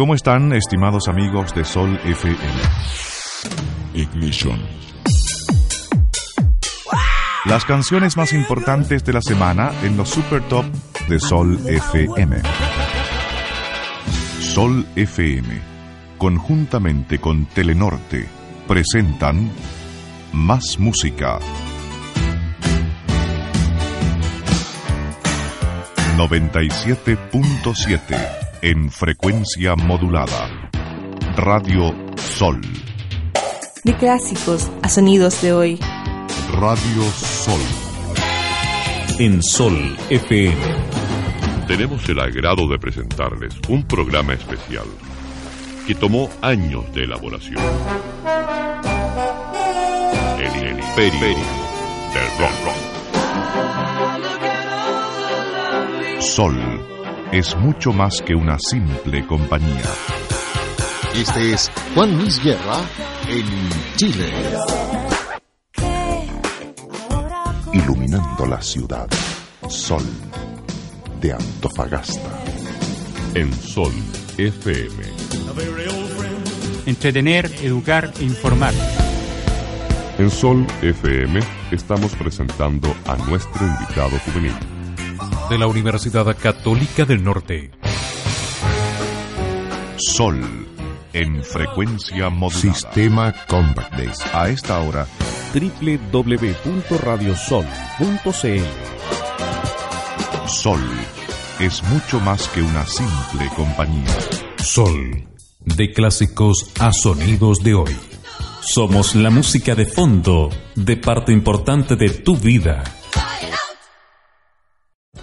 ¿Cómo están, estimados amigos de Sol FM? Ignition. Las canciones más importantes de la semana en los Super Top de Sol FM. Sol FM, conjuntamente con Telenorte, presentan Más Música. 97.7 en frecuencia modulada. Radio Sol. De clásicos a sonidos de hoy. Radio Sol. En Sol FM. Tenemos el agrado de presentarles un programa especial que tomó años de elaboración. El Imperio del Rock. Sol es mucho más que una simple compañía. Este es Juan Luis Guerra en Chile. Iluminando la ciudad. Sol de Antofagasta. En Sol FM. Entretener, educar e informar. En Sol FM estamos presentando a nuestro invitado juvenil. De la Universidad Católica del Norte. Sol en frecuencia modulada. Sistema Compact Days. A esta hora, www.radiosol.cl Sol es mucho más que una simple compañía. Sol. De clásicos a sonidos de hoy. Somos la música de fondo de parte importante de tu vida.